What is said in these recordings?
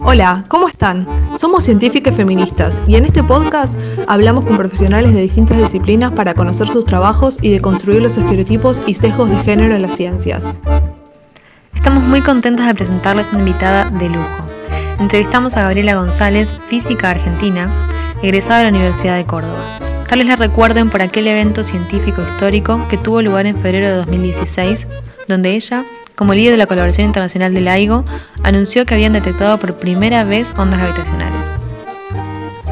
Hola, ¿cómo están? Somos científicas feministas y en este podcast hablamos con profesionales de distintas disciplinas para conocer sus trabajos y de construir los estereotipos y sesgos de género en las ciencias. Estamos muy contentas de presentarles una invitada de lujo. Entrevistamos a Gabriela González, física argentina, egresada de la Universidad de Córdoba. Tal vez la recuerden por aquel evento científico histórico que tuvo lugar en febrero de 2016, donde ella como líder de la colaboración internacional del LIGO, anunció que habían detectado por primera vez ondas gravitacionales.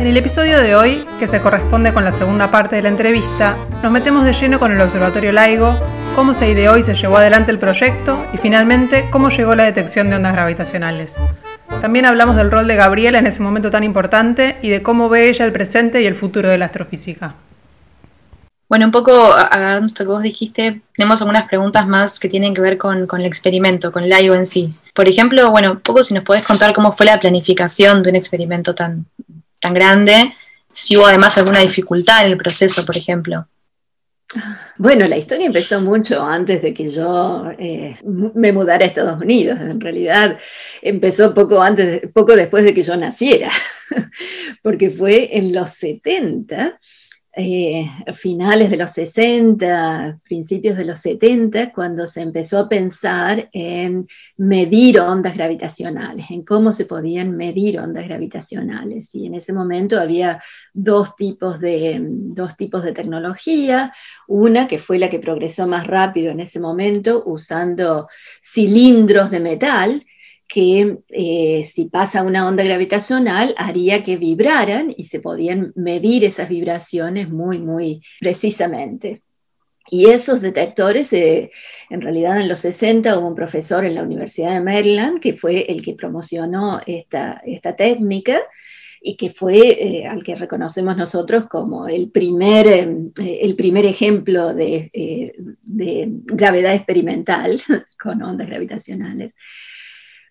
En el episodio de hoy, que se corresponde con la segunda parte de la entrevista, nos metemos de lleno con el Observatorio LIGO, cómo se ideó y se llevó adelante el proyecto y finalmente cómo llegó la detección de ondas gravitacionales. También hablamos del rol de Gabriela en ese momento tan importante y de cómo ve ella el presente y el futuro de la astrofísica. Bueno, un poco agarrando esto que vos dijiste, tenemos algunas preguntas más que tienen que ver con, el experimento, con el en sí. Por ejemplo, bueno, un poco si nos podés contar cómo fue la planificación de un experimento tan, tan grande, si hubo además alguna dificultad en el proceso, por ejemplo. Bueno, la historia empezó mucho antes de que yo eh, me mudara a Estados Unidos. En realidad empezó poco antes, poco después de que yo naciera, porque fue en los 70 eh, finales de los 60, principios de los 70, cuando se empezó a pensar en medir ondas gravitacionales, en cómo se podían medir ondas gravitacionales. Y en ese momento había dos tipos de, dos tipos de tecnología, una que fue la que progresó más rápido en ese momento, usando cilindros de metal, que eh, si pasa una onda gravitacional haría que vibraran y se podían medir esas vibraciones muy, muy precisamente. Y esos detectores, eh, en realidad en los 60 hubo un profesor en la Universidad de Maryland que fue el que promocionó esta, esta técnica y que fue eh, al que reconocemos nosotros como el primer, el primer ejemplo de, de gravedad experimental con ondas gravitacionales.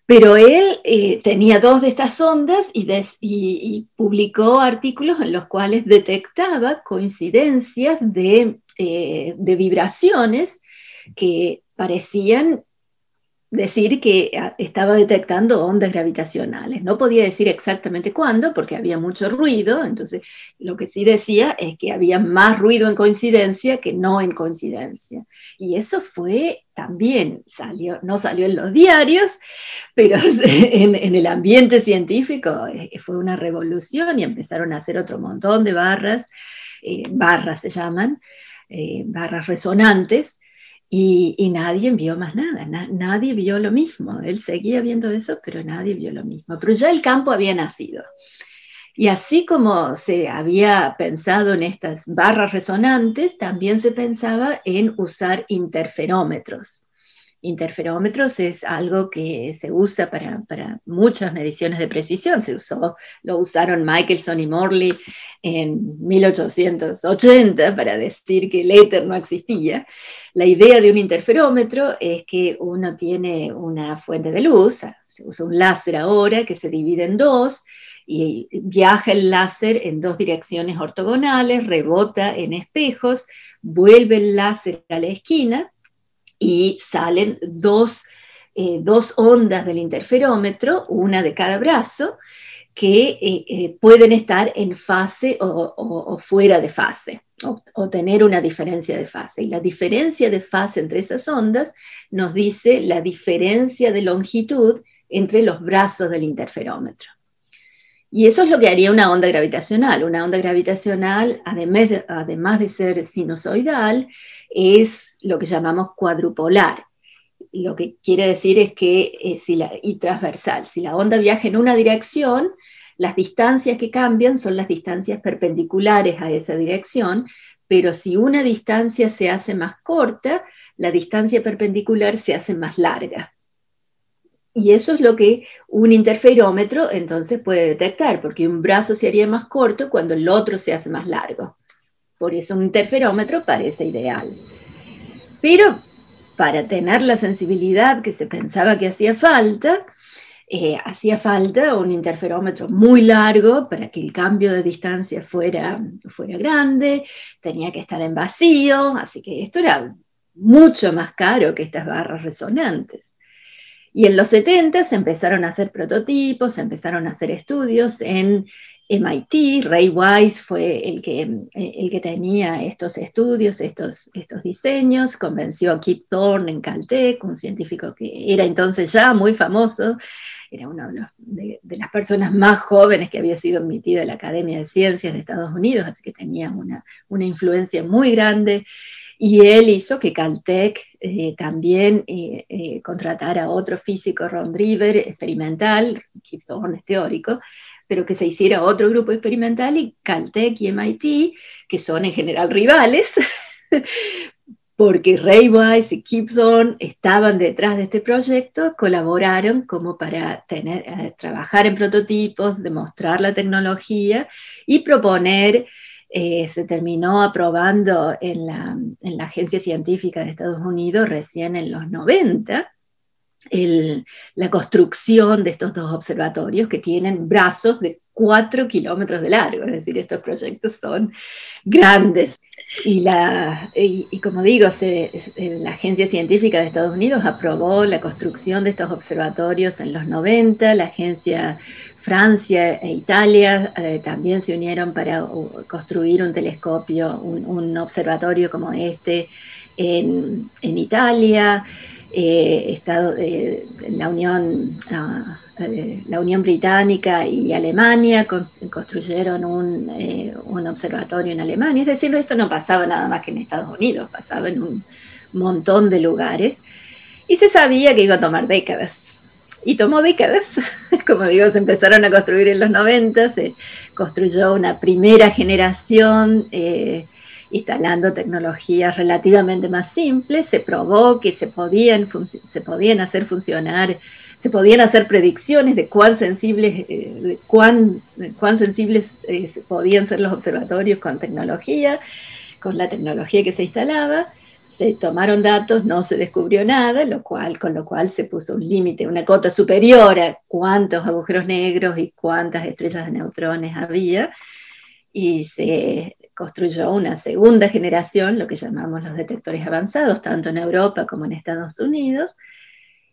Pero él eh, tenía dos de estas ondas y, publicó artículos en los cuales detectaba coincidencias de, eh, de vibraciones que parecían decir que ah, estaba detectando ondas gravitacionales. No podía decir exactamente cuándo porque había mucho ruido, entonces lo que sí decía es que había más ruido en coincidencia que no en coincidencia. Y eso fue también, salió, no salió en los diarios, pero en, el ambiente científico eh, fue una revolución y empezaron a hacer otro montón de barras, eh, barras se llaman, eh, barras resonantes, y, nadie vio más nada, nadie vio lo mismo. Él seguía viendo eso, pero nadie vio lo mismo. Pero ya el campo había nacido. Y así como se había pensado en estas barras resonantes, también se pensaba en usar interferómetros. Interferómetros es algo que se usa para, muchas mediciones de precisión. Se usó, lo usaron Michelson y Morley en 1880 para decir que el éter no existía. La idea de un interferómetro es que uno tiene una fuente de luz, se usa un láser ahora que se divide en dos y viaja el láser en dos direcciones ortogonales, rebota en espejos, vuelve el láser a la esquina y salen dos, eh, ondas del interferómetro, una de cada brazo, que eh, eh, pueden estar en fase o fuera de fase o, tener una diferencia de fase. Y la diferencia de fase entre esas ondas nos dice la diferencia de longitud entre los brazos del interferómetro. Y eso es lo que haría una onda gravitacional. Una onda gravitacional, además de, además de ser sinusoidal, es lo que llamamos cuadrupolar. Lo que quiere decir es que, eh, si la, y transversal, si la onda viaja en una dirección, las distancias que cambian son las distancias perpendiculares a esa dirección, pero si una distancia se hace más corta, la distancia perpendicular se hace más larga. Y eso es lo que un interferómetro entonces puede detectar, porque un brazo se haría más corto cuando el otro se hace más largo. Por eso un interferómetro parece ideal. Pero para tener la sensibilidad que se pensaba que hacía falta, eh, hacía falta un interferómetro muy largo para que el cambio de distancia fuera, fuera grande, tenía que estar en vacío, así que esto era mucho más caro que estas barras resonantes. Y en los 70 se empezaron a hacer prototipos, se empezaron a hacer estudios en MIT, Ray Wise fue el que, el que tenía estos estudios, estos, estos diseños, convenció a Kip Thorne en Caltech, un científico que era entonces ya muy famoso, era una de, las personas más jóvenes que había sido admitida a la Academia de Ciencias de Estados Unidos, así que tenía una, una influencia muy grande. Y él hizo que Caltech eh, también eh, eh, contratara a otro físico, Ron Driver, experimental, Kip Thorne es teórico, pero que se hiciera otro grupo experimental y Caltech y MIT, que son en general rivales, porque Ray Weiss y Thorne estaban detrás de este proyecto, colaboraron como para tener, eh, trabajar en prototipos, demostrar la tecnología y proponer, eh, se terminó aprobando en la, en la Agencia Científica de Estados Unidos recién en los 90, la construcción de estos dos observatorios que tienen brazos de cuatro kilómetros de largo, es decir, estos proyectos son grandes. Y, la, y, como digo, la Agencia Científica de Estados Unidos aprobó la construcción de estos observatorios en los 90, la Agencia Francia e Italia eh, también se unieron para construir un telescopio, un, observatorio como este en, en Italia. Eh, estado, eh, la, Unión, eh, la Unión Británica y Alemania construyeron un, un, observatorio en Alemania. Es decir, esto no pasaba nada más que en Estados Unidos, pasaba en un montón de lugares. Y se sabía que iba a tomar décadas. Y tomó décadas. Como digo, se empezaron a construir en los 90, se construyó una primera generación instalando tecnologías relativamente más simples, se probó que se podían, se podían hacer funcionar, se podían hacer predicciones de cuán sensibles, eh, de cuán, cuán sensibles eh, podían ser los observatorios con tecnología, con la tecnología que se instalaba. Se tomaron datos, no se descubrió nada, lo cual, con lo cual se puso un límite, una cota superior a cuántos agujeros negros y cuántas estrellas de neutrones había, y se construyó una segunda generación, lo que llamamos los detectores avanzados, tanto en Europa como en Estados Unidos.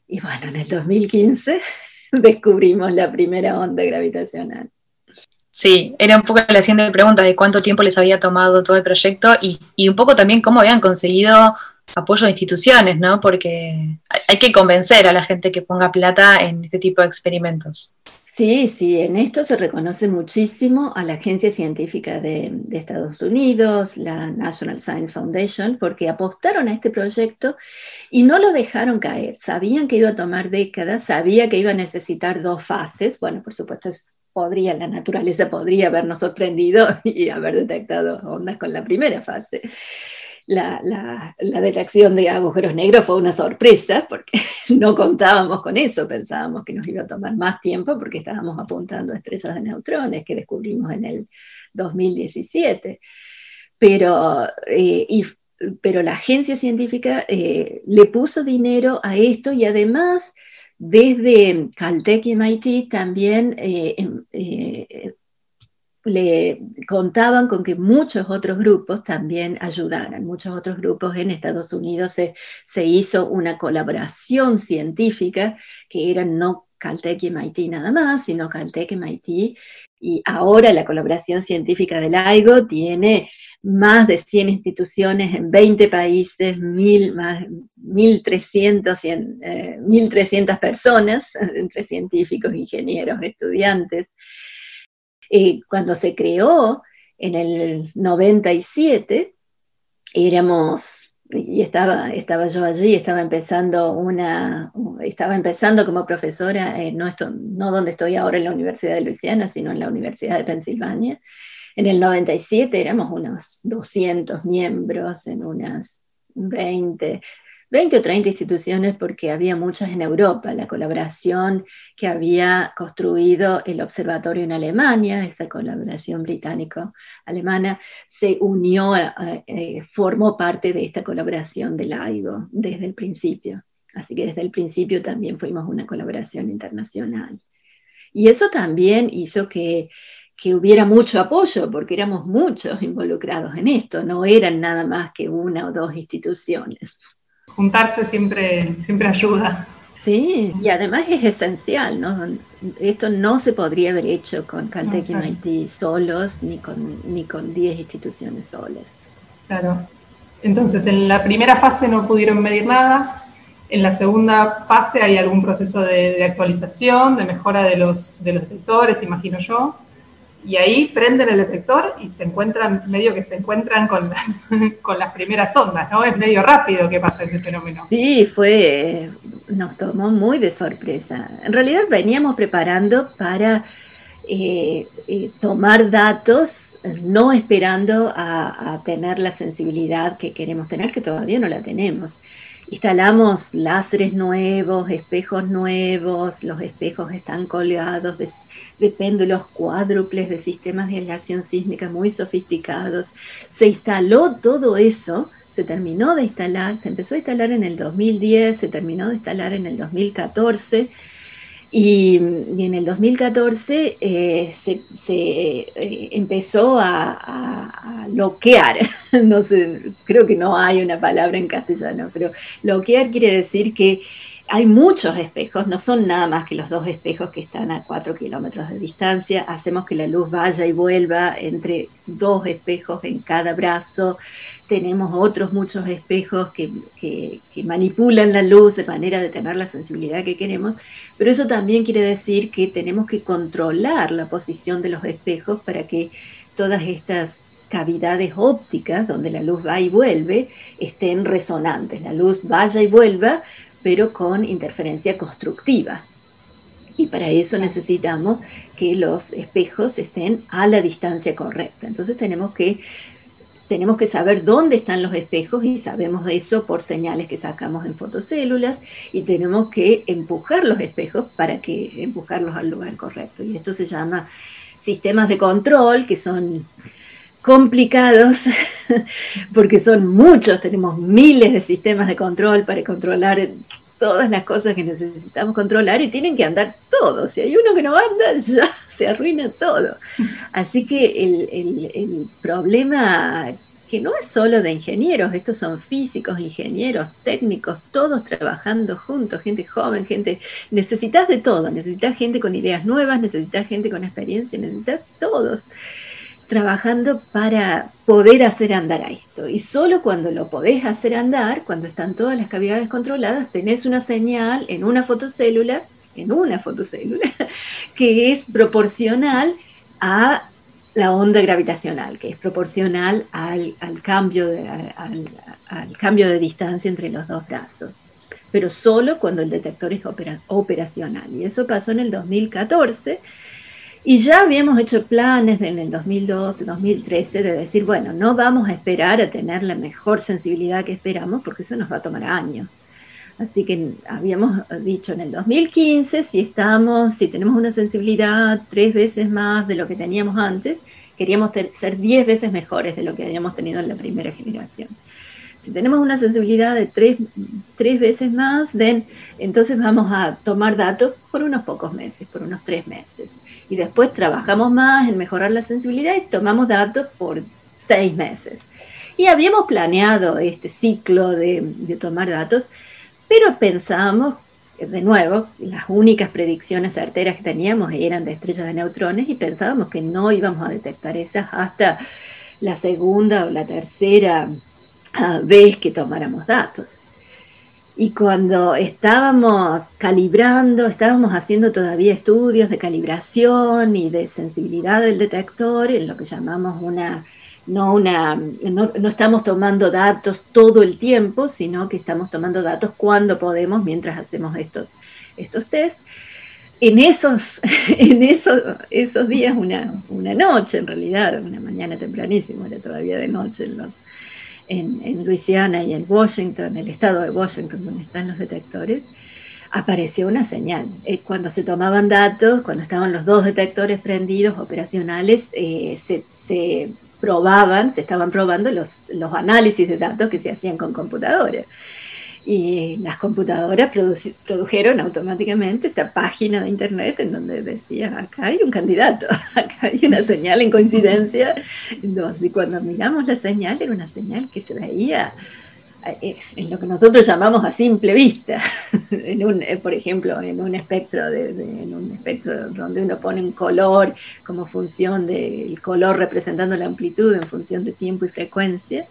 Y bueno, en el 2015 descubrimos la primera onda gravitacional. Sí, era un poco la siguiente pregunta de cuánto tiempo les había tomado todo el proyecto y, y un poco también cómo habían conseguido apoyo de instituciones, ¿no? Porque hay que convencer a la gente que ponga plata en este tipo de experimentos. Sí, sí, en esto se reconoce muchísimo a la Agencia Científica de, Estados Unidos, la National Science Foundation, porque apostaron a este proyecto y no lo dejaron caer. Sabían que iba a tomar décadas, sabía que iba a necesitar dos fases. Bueno, por supuesto, podría, la naturaleza podría habernos sorprendido y haber detectado ondas con la primera fase la, detección de agujeros negros fue una sorpresa porque no contábamos con eso, pensábamos que nos iba a tomar más tiempo porque estábamos apuntando a estrellas de neutrones que descubrimos en el 2017. Pero, eh, pero la agencia científica eh, le puso dinero a esto y además desde Caltech y MIT también eh, em, le contaban con que muchos otros grupos también ayudaran. Muchos otros grupos en Estados Unidos se, se hizo una colaboración científica que era no Caltech y MIT nada más, sino Caltech y MIT. Y ahora la colaboración científica del AIGO tiene más de 100 instituciones en 20 países, más, 1.300, eh, personas, entre científicos, ingenieros, estudiantes, eh, cuando se creó en el 97, éramos, y estaba, estaba yo allí, estaba empezando una, estaba empezando como profesora, no, no donde estoy ahora en la Universidad de Luisiana, sino en la Universidad de Pensilvania. En el 97 éramos unos 200 miembros en unas 20, 20 o 30 instituciones porque había muchas en Europa. La colaboración que había construido el observatorio en Alemania, esa colaboración británico-alemana, se unió, eh, formó parte de esta colaboración del AIGO desde el principio. Así que desde el principio también fuimos una colaboración internacional. Y eso también hizo que, que hubiera mucho apoyo, porque éramos muchos involucrados en esto, no eran nada más que una o dos instituciones juntarse siempre, siempre ayuda. Sí, y además es esencial, ¿no? Esto no se podría haber hecho con Caltech y MIT solos, ni con, ni con 10 instituciones solas. Claro. Entonces, en la primera fase no pudieron medir nada. En la segunda fase hay algún proceso de, de actualización, de mejora de los, de los detectores, imagino yo y ahí prenden el detector y se encuentran, medio que se encuentran con las, con las primeras ondas, ¿no? Es medio rápido que pasa ese fenómeno. Sí, fue, nos tomó muy de sorpresa. En realidad veníamos preparando para eh, eh, tomar datos, no esperando a, a tener la sensibilidad que queremos tener, que todavía no la tenemos instalamos láseres nuevos, espejos nuevos, los espejos están colgados de de péndulos cuádruples, de sistemas de aislación sísmica muy sofisticados. Se instaló todo eso, se terminó de instalar, se empezó a instalar en el 2010, se terminó de instalar en el 2014. Y, en el 2014 eh, se, eh, empezó a, a, bloquear, no sé, creo que no hay una palabra en castellano, pero bloquear quiere decir que hay muchos espejos, no son nada más que los dos espejos que están a 4 kilómetros de distancia. Hacemos que la luz vaya y vuelva entre dos espejos en cada brazo. Tenemos otros muchos espejos que, manipulan la luz de manera de tener la sensibilidad que queremos, pero eso también quiere decir que tenemos que controlar la posición de los espejos para que todas estas cavidades ópticas donde la luz va y vuelve estén resonantes, la luz vaya y vuelva pero con interferencia constructiva. Y para eso necesitamos que los espejos estén a la distancia correcta. Entonces tenemos que, tenemos que saber dónde están los espejos y sabemos eso por señales que sacamos en fotocélulas y tenemos que empujar los espejos para que empujarlos al lugar correcto. Y esto se llama sistemas de control que son complicados porque son muchos, tenemos miles de sistemas de control para controlar todas las cosas que necesitamos controlar y tienen que andar todos. Si hay uno que no anda, ya se arruina todo. Así que el, problema que no es solo de ingenieros, estos son físicos, ingenieros, técnicos, todos trabajando juntos, gente joven, gente, necesitas de todo, necesitas gente con ideas nuevas, necesitas gente con experiencia, necesitas todos trabajando para poder hacer andar a esto. Y solo cuando lo podés hacer andar, cuando están todas las cavidades controladas, tenés una señal en una fotocélula, en una fotocélula, que es proporcional a la onda gravitacional, que es proporcional al, cambio, de, al, cambio de distancia entre los dos brazos, pero solo cuando el detector es operacional. Y eso pasó en el 2014 y ya habíamos hecho planes en el 2012, 2013 de decir, bueno, no vamos a esperar a tener la mejor sensibilidad que esperamos porque eso nos va a tomar años. Así que habíamos dicho en el 2015, si estamos, si tenemos una sensibilidad tres veces más de lo que teníamos antes, queríamos ser diez veces mejores de lo que habíamos tenido en la primera generación. Si tenemos una sensibilidad de tres, tres veces más, entonces vamos a tomar datos por unos pocos meses, por unos tres meses y después trabajamos más en mejorar la sensibilidad y tomamos datos por seis meses. Y habíamos planeado este ciclo de, tomar datos, pero pensábamos, de nuevo, las únicas predicciones certeras que teníamos eran de estrellas de neutrones y pensábamos que no íbamos a detectar esas hasta la segunda o la tercera ah, vez que tomáramos datos. Y cuando estábamos calibrando, estábamos haciendo todavía estudios de calibración y de sensibilidad del detector, en lo que llamamos una, no una, no, estamos tomando datos todo el tiempo, sino que estamos tomando datos cuando podemos mientras hacemos estos, estos test. En esos, en esos, esos días, una, una noche en realidad, una mañana tempranísimo, era todavía de noche en los, en, en Luisiana y en Washington, el estado de Washington, donde están los detectores, apareció una señal. Eh, cuando se tomaban datos, cuando estaban los dos detectores prendidos operacionales, eh, se, se, probaban, se estaban probando los, los análisis de datos que se hacían con computadoras y las computadoras produjeron automáticamente esta página de internet en donde decía, acá hay un candidato, acá hay una señal en coincidencia. Y cuando miramos la señal, era una señal que se veía eh, en lo que nosotros llamamos a simple vista, en un, eh, por ejemplo, en un espectro, de, en un espectro donde uno pone un color como función del color representando la amplitud en función de tiempo y frecuencia,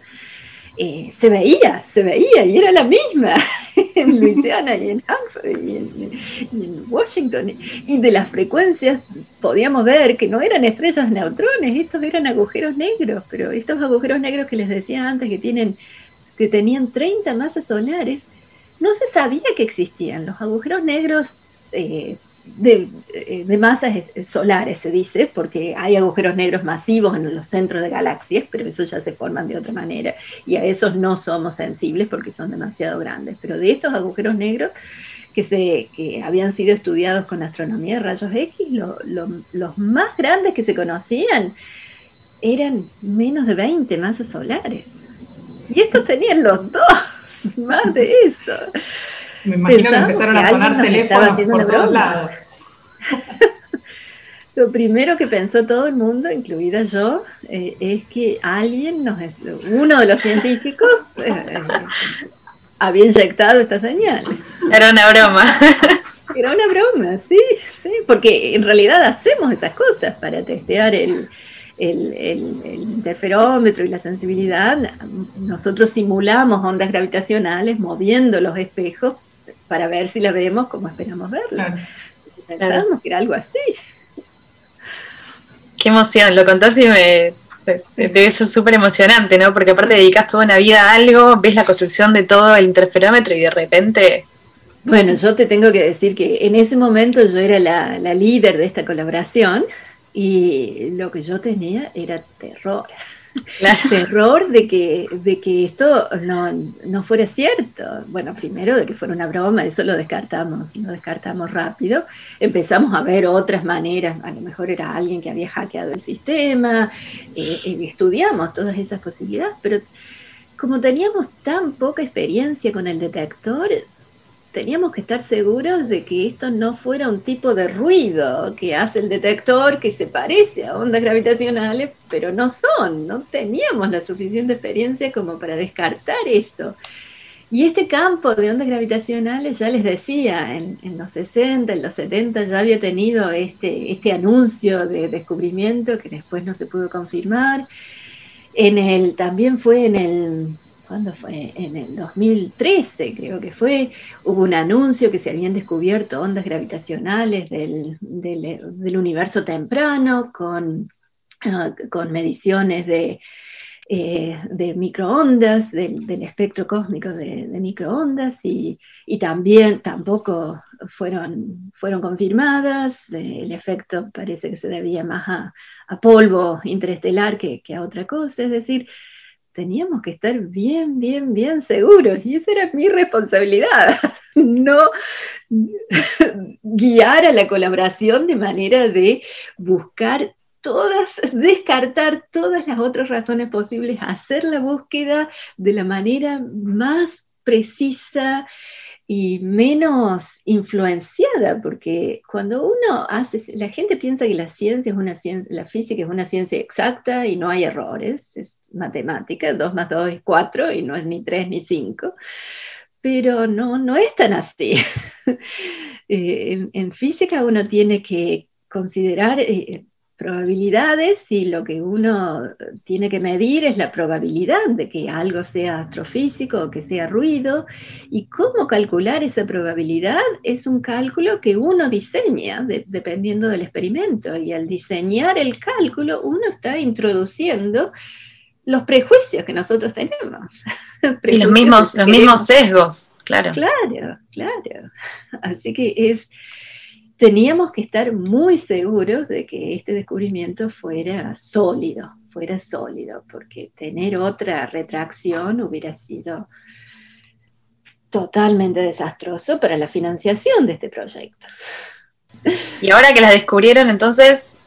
eh, se veía, se veía y era la misma en Luisiana y en y en, Washington. Y de las frecuencias podíamos ver que no eran estrellas neutrones, estos eran agujeros negros, pero estos agujeros negros que les decía antes que tienen que tenían 30 masas solares, no se sabía que existían. Los agujeros negros eh, eh, de, masas solares, se dice, porque hay agujeros negros masivos en los centros de galaxias, pero esos ya se forman de otra manera y a esos no somos sensibles porque son demasiado grandes. Pero de estos agujeros negros que, se, que habían sido estudiados con astronomía de rayos X, los más grandes que se conocían eran menos de 20 masas solares. Y estos tenían los dos, más de eso. Me imagino que empezaron a sonar teléfonos por todos lados. Lo primero que pensó todo el mundo, incluida yo, eh, es que alguien, nos, uno de los científicos, eh, eh, había inyectado esta señal. Era una broma. Era una broma, sí, sí, porque en realidad hacemos esas cosas para testear el, el, interferómetro y la sensibilidad, nosotros simulamos ondas gravitacionales moviendo los espejos para ver si la vemos como esperamos verla. Pensábamos que era algo así. Qué emoción, lo contás y me, debe ser súper emocionante, ¿no? Porque aparte dedicas toda una vida a algo, ves la construcción de todo el interferómetro y de repente... Bueno, yo te tengo que decir que en ese momento yo era la, la líder de esta colaboración y lo que yo tenía era terror. Terror de que, de que esto no, fuera cierto. Bueno, primero de que fuera una broma, eso lo descartamos, lo descartamos rápido. Empezamos a ver otras maneras, a lo mejor era alguien que había hackeado el sistema, eh, estudiamos todas esas posibilidades, pero como teníamos tan poca experiencia con el detector, teníamos que estar seguros de que esto no fuera un tipo de ruido que hace el detector que se parece a ondas gravitacionales, pero no son, no teníamos la suficiente experiencia como para descartar eso. Y este campo de ondas gravitacionales, ya les decía, en, los 60, en los 70 ya había tenido este, este anuncio de descubrimiento que después no se pudo confirmar. En el, también fue en el ¿cuándo fue? En el 2013 creo que fue, hubo un anuncio que se habían descubierto ondas gravitacionales del, universo temprano con, ah, mediciones de, eh, microondas, del, espectro cósmico de, microondas y, también tampoco fueron, fueron confirmadas, el efecto parece que se debía más a, polvo interestelar que, que, a otra cosa, es decir, teníamos que estar bien, bien, bien seguros. Y esa era mi responsabilidad, no guiar a la colaboración de manera de buscar todas, descartar todas las otras razones posibles, hacer la búsqueda de la manera más precisa, y menos influenciada, porque cuando uno hace, la gente piensa que la ciencia es una ciencia, la física es una ciencia exacta y no hay errores, es matemática, 2 más 2 es 4 y no es ni 3 ni 5, pero no, no es tan así. Eh, en, física uno tiene que considerar eh, probabilidades y lo que uno tiene que medir es la probabilidad de que algo sea astrofísico o que sea ruido. Y cómo calcular esa probabilidad es un cálculo que uno diseña dependiendo del experimento. Y al diseñar el cálculo uno está introduciendo los prejuicios que nosotros tenemos. y los mismos, los mismos sesgos, claro. Claro, claro. Así que es teníamos que estar muy seguros de que este descubrimiento fuera sólido, fuera sólido, porque tener otra retracción hubiera sido totalmente desastroso para la financiación de este proyecto. Y ahora que la descubrieron, entonces,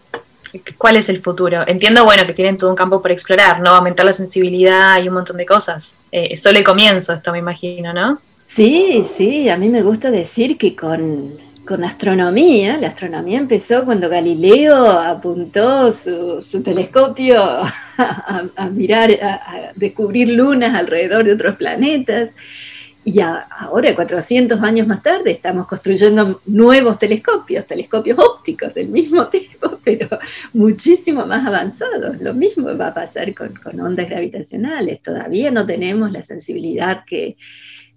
¿cuál es el futuro? Entiendo, bueno, que tienen todo un campo por explorar, ¿no? Aumentar la sensibilidad y un montón de cosas. Eh, solo el comienzo, esto me imagino, ¿no? Sí, sí, a mí me gusta decir que con con astronomía. La astronomía empezó cuando Galileo apuntó su, telescopio a, mirar, a, descubrir lunas alrededor de otros planetas. Y ahora, 400 años más tarde, estamos construyendo nuevos telescopios, telescopios ópticos del mismo tipo, pero muchísimo más avanzados. Lo mismo va a pasar con, ondas gravitacionales. Todavía no tenemos la sensibilidad que,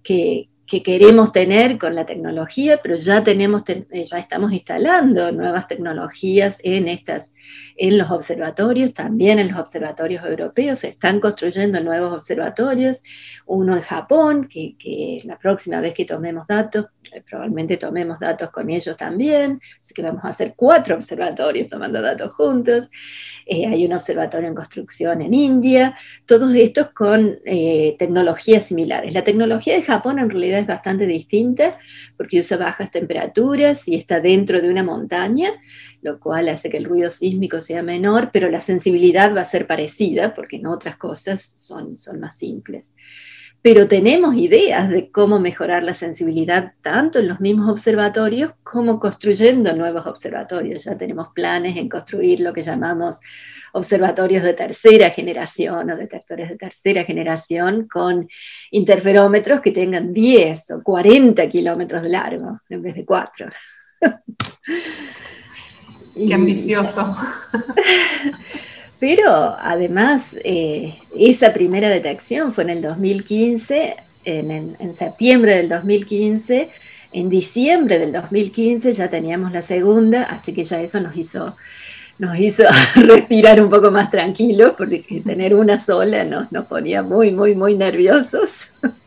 que, que queremos tener con la tecnología, pero ya tenemos, eh, ya estamos instalando nuevas tecnologías en estas, en los observatorios, también en los observatorios europeos, se están construyendo nuevos observatorios, uno en Japón, que, que la próxima vez que tomemos datos, eh, probablemente tomemos datos con ellos también, así que vamos a hacer cuatro observatorios tomando datos juntos. Eh, hay un observatorio en construcción en India, todos estos con eh, tecnologías similares. La tecnología de Japón en realidad es bastante distinta porque usa bajas temperaturas y está dentro de una montaña, lo cual hace que el ruido sísmico sea menor, pero la sensibilidad va a ser parecida porque en otras cosas son, son más simples pero tenemos ideas de cómo mejorar la sensibilidad tanto en los mismos observatorios como construyendo nuevos observatorios. Ya tenemos planes en construir lo que llamamos observatorios de tercera generación o detectores de tercera generación con interferómetros que tengan 10 o 40 kilómetros de largo en vez de 4. Qué ambicioso. Pero además, eh, esa primera detección fue en el 2015, en, septiembre del 2015, en diciembre del 2015 ya teníamos la segunda, así que ya eso nos hizo, nos hizo respirar un poco más tranquilos, porque tener una sola nos, nos ponía muy, muy, muy nerviosos.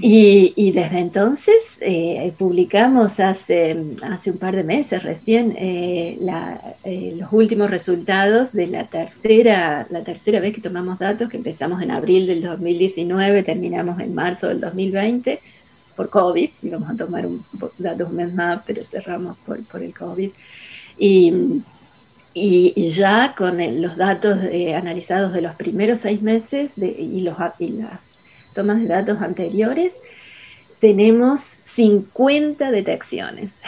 Y, desde entonces eh, publicamos hace, hace un par de meses recién eh, eh, los últimos resultados de la tercera, la tercera vez que tomamos datos, que empezamos en abril del 2019, terminamos en marzo del 2020 por COVID, íbamos a tomar un, datos un mes más, pero cerramos por, por el COVID. Y, y ya con los datos analizados de los primeros seis meses de, y, los, y las tomas de datos anteriores, tenemos 50 detecciones.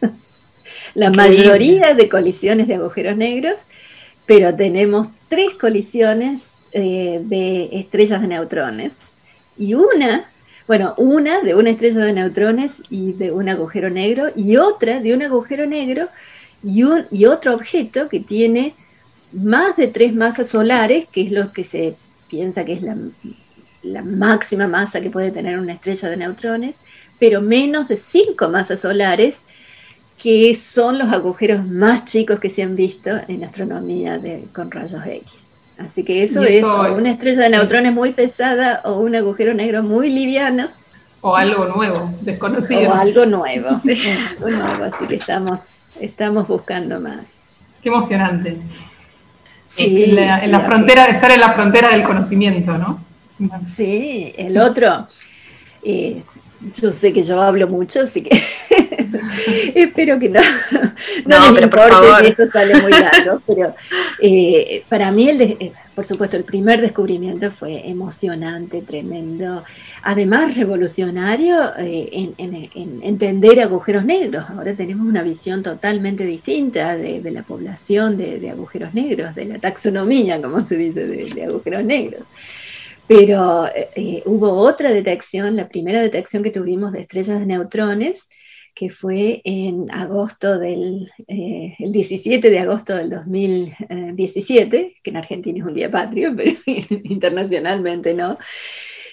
La mayoría de colisiones de agujeros negros, pero tenemos tres colisiones eh, de estrellas de neutrones y una, bueno, una de una estrella de neutrones y de un agujero negro y otra de un agujero negro y, un, y otro objeto que tiene más de tres masas solares, que es lo que se piensa que es la la máxima masa que puede tener una estrella de neutrones, pero menos de cinco masas solares, que son los agujeros más chicos que se han visto en astronomía de, con rayos X. Así que eso, es una estrella de neutrones muy pesada o un agujero negro muy liviano. O algo nuevo, desconocido. O algo nuevo, así que estamos, estamos buscando más. Qué emocionante. en la, en la frontera, estar en la frontera del conocimiento, ¿no? Sí, el otro, eh, yo sé que yo hablo mucho, así que espero que no, no, pero por favor. esto sale muy largo, pero eh, para mí, el eh, por supuesto, el primer descubrimiento fue emocionante, tremendo, además revolucionario en, entender agujeros negros. Ahora tenemos una visión totalmente distinta de, la población de, agujeros negros, de la taxonomía, como se dice, de agujeros negros. Pero eh, hubo otra detección, la primera detección que tuvimos de estrellas de neutrones, que fue en agosto del, eh, el 17 de agosto del 2017, que en Argentina es un día patrio, pero internacionalmente no.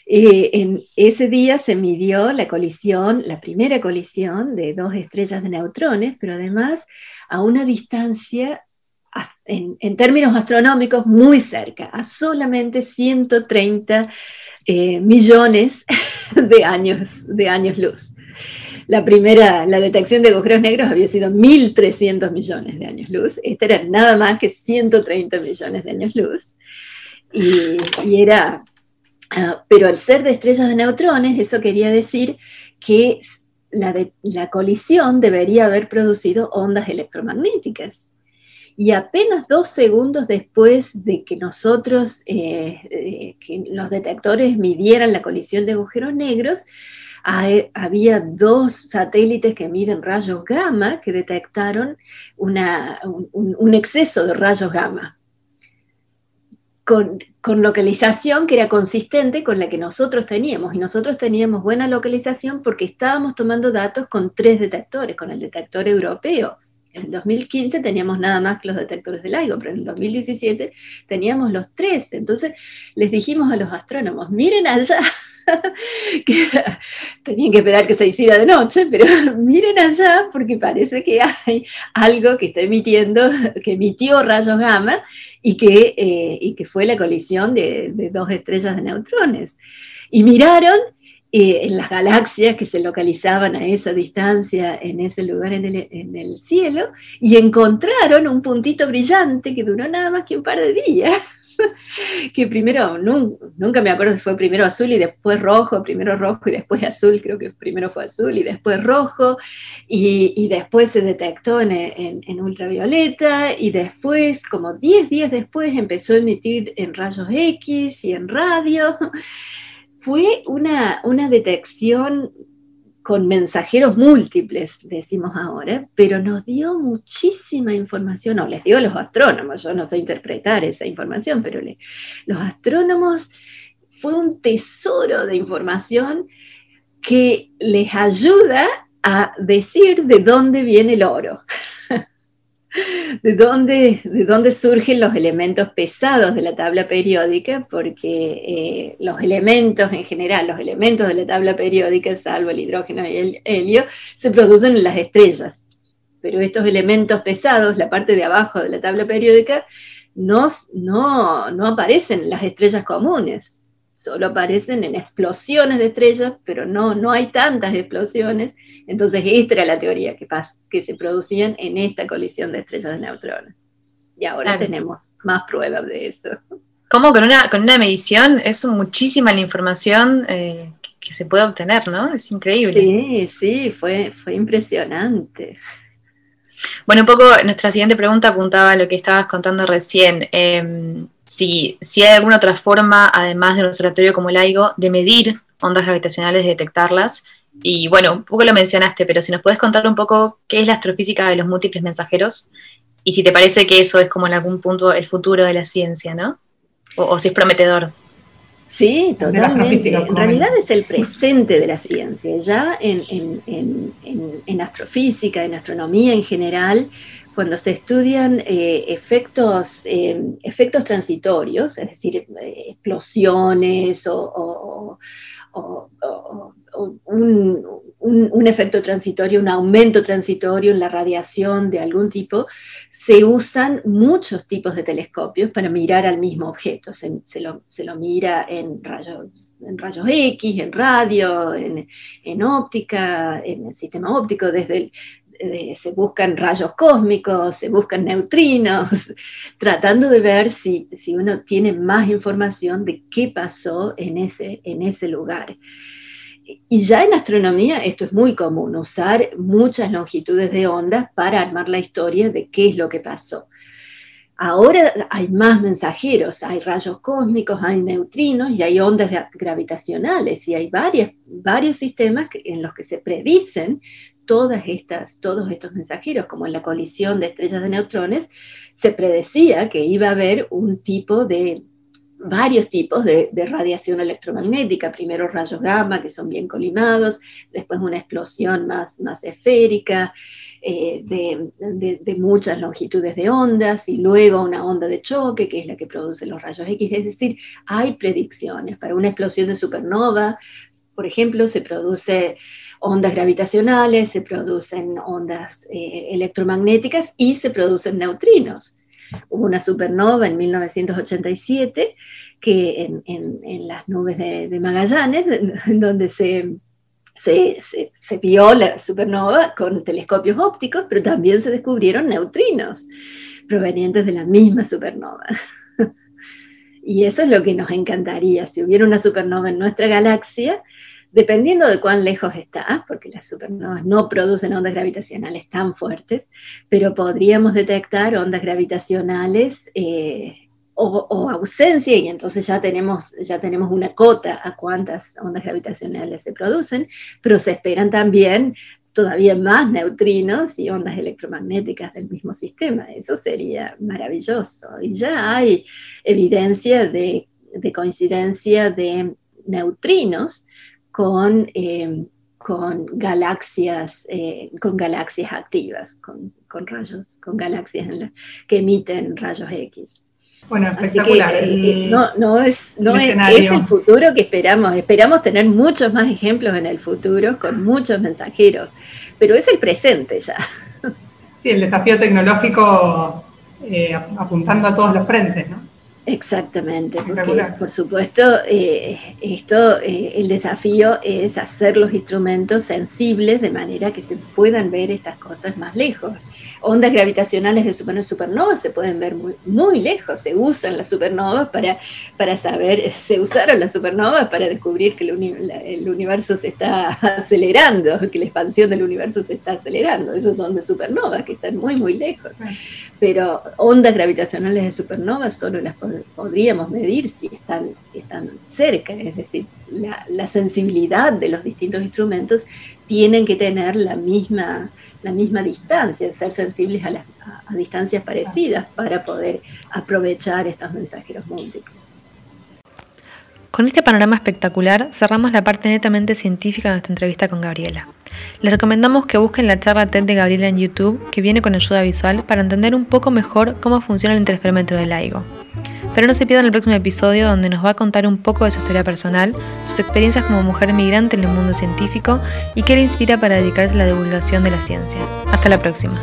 en ese día se midió la colisión, la primera colisión de dos estrellas de neutrones, pero además a una distancia en, términos astronómicos muy cerca, a solamente 130 eh, millones de años, de años luz. La primera, la detección de agujeros negros había sido 1.300 millones de años luz. Esta era nada más que 130 millones de años luz. Y, era, ah, pero al ser de estrellas de neutrones, eso quería decir que la, la colisión debería haber producido ondas electromagnéticas y apenas dos segundos después de que nosotros, eh, eh, que los detectores midieran la colisión de agujeros negros, había dos satélites que miden rayos gamma que detectaron un, exceso de rayos gamma. Con, con, localización que era consistente con la que nosotros teníamos. Y nosotros teníamos buena localización porque estábamos tomando datos con tres detectores, con el detector europeo. En el 2015 teníamos nada más que los detectores de LIGO, pero en el 2017 teníamos los tres. Entonces les dijimos a los astrónomos, miren allá, que tenían que esperar que se hiciera de noche, pero miren allá porque parece que hay algo que está emitiendo, que emitió rayos gamma y que, eh, que fue la colisión de, dos estrellas de neutrones. Y miraron en las galaxias que se localizaban a esa distancia en ese lugar en el, en el cielo y encontraron un puntito brillante que duró nada más que un par de días que primero, nunca me acuerdo si fue primero azul y después rojo, primero rojo y después azul, creo que primero fue azul y después rojo, y, después se detectó en, ultravioleta, y después, como 10 días después, empezó a emitir en rayos X y en radio. Fue una, una detección con mensajeros múltiples, decimos ahora, pero nos dio muchísima información, o les dio a los astrónomos, yo no sé interpretar esa información, pero los astrónomos fue un tesoro de información que les ayuda a decir de dónde viene el oro. ¿De dónde, ¿De dónde surgen los elementos pesados de la tabla periódica? Porque eh, los elementos en general, los elementos de la tabla periódica, salvo el hidrógeno y el helio, se producen en las estrellas. Pero estos elementos pesados, la parte de abajo de la tabla periódica, no, no, no aparecen en las estrellas comunes, solo aparecen en explosiones de estrellas, pero no, no hay tantas explosiones entonces, esta era la teoría que, que se producían en esta colisión de estrellas de neutrones. Y ahora tenemos más pruebas de eso. ¿Cómo con una, con una medición es muchísima la información eh, que, se puede obtener, ¿no? Es increíble. Sí, sí, fue, fue impresionante. Bueno, un poco nuestra siguiente pregunta apuntaba a lo que estabas contando recién. Em, si, si, hay alguna otra forma, además del observatorio como el LIGO, de medir ondas gravitacionales, de detectarlas, y bueno, un poco lo mencionaste, pero si nos puedes contar un poco qué es la astrofísica de los múltiples mensajeros y si te parece que eso es como en algún punto el futuro de la ciencia, ¿no? O, si es prometedor. Sí, totalmente. En realidad es el presente de la ciencia. Ya en, en, astrofísica, en astronomía en general, cuando se estudian eh, efectos, eh, efectos transitorios, es decir, eh, explosiones o un, efecto transitorio, un aumento transitorio en la radiación de algún tipo, se usan muchos tipos de telescopios para mirar al mismo objeto. Se, lo, mira en rayos, en rayos X, en radio, en, óptica, en el sistema óptico, desde el, se buscan rayos cósmicos, se buscan neutrinos, tratando de ver si, si, uno tiene más información de qué pasó en ese, en ese lugar. Y ya en astronomía esto es muy común, usar muchas longitudes de ondas para armar la historia de qué es lo que pasó. Ahora hay más mensajeros, hay rayos cósmicos, hay neutrinos y hay ondas gravitacionales y hay varios sistemas en los que se predicen todas estas, todos estos mensajeros, como en la colisión de estrellas de neutrones, se predecía que iba a haber un tipo de varios tipos de, radiación electromagnética, primero rayos gamma, que son bien colimados, después una explosión más, más esférica, eh, de, muchas longitudes de ondas, y luego una onda de choque, que es la que produce los rayos X. Es decir, hay predicciones. Para una explosión de supernova, por ejemplo, se produce ondas gravitacionales, se producen ondas eh, electromagnéticas y se producen neutrinos. Hubo una supernova en 1987 que en, las nubes de, Magallanes, donde se, se, vio la supernova con telescopios ópticos, pero también se descubrieron neutrinos provenientes de la misma supernova. Y eso es lo que nos encantaría, si hubiera una supernova en nuestra galaxia, dependiendo de cuán lejos está, porque las supernovas no producen ondas gravitacionales tan fuertes, pero podríamos detectar ondas gravitacionales eh, o, ausencia, y entonces ya tenemos, ya tenemos una cota a cuántas ondas gravitacionales se producen, pero se esperan también todavía más neutrinos y ondas electromagnéticas del mismo sistema. Eso sería maravilloso. Y ya hay evidencia de, coincidencia de neutrinos con, eh, con galaxias, eh, con galaxias activas, con, rayos, con galaxias que emiten rayos X. Bueno, espectacular. Eh, no, no, es, no es, el futuro que esperamos. Esperamos tener muchos más ejemplos en el futuro con muchos mensajeros, pero es el presente ya. Sí, el desafío tecnológico eh, apuntando a todos los frentes, ¿no? Exactamente, porque por supuesto eh, esto, el desafío es hacer los instrumentos sensibles de manera que se puedan ver estas cosas más lejos ondas gravitacionales de supernovas se pueden ver muy, muy lejos, se usan las supernovas para, para saber, se usaron las supernovas para descubrir que el, universo se está acelerando, que la expansión del universo se está acelerando, esos son de supernovas que están muy, muy lejos. Pero ondas gravitacionales de supernovas solo las podríamos medir si están, si están cerca, es decir, la, la sensibilidad de los distintos instrumentos tienen que tener la misma la misma distancia, ser sensibles a, las, a, distancias parecidas para poder aprovechar estos mensajeros múltiples. Con este panorama espectacular cerramos la parte netamente científica de nuestra entrevista con Gabriela. Les recomendamos que busquen la charla TED de Gabriela en YouTube, que viene con ayuda visual para entender un poco mejor cómo funciona el interferómetro del LIGO. Pero no se pierdan el próximo episodio donde nos va a contar un poco de su historia personal, sus experiencias como mujer migrante en el mundo científico y qué le inspira para dedicarse a la divulgación de la ciencia. Hasta la próxima.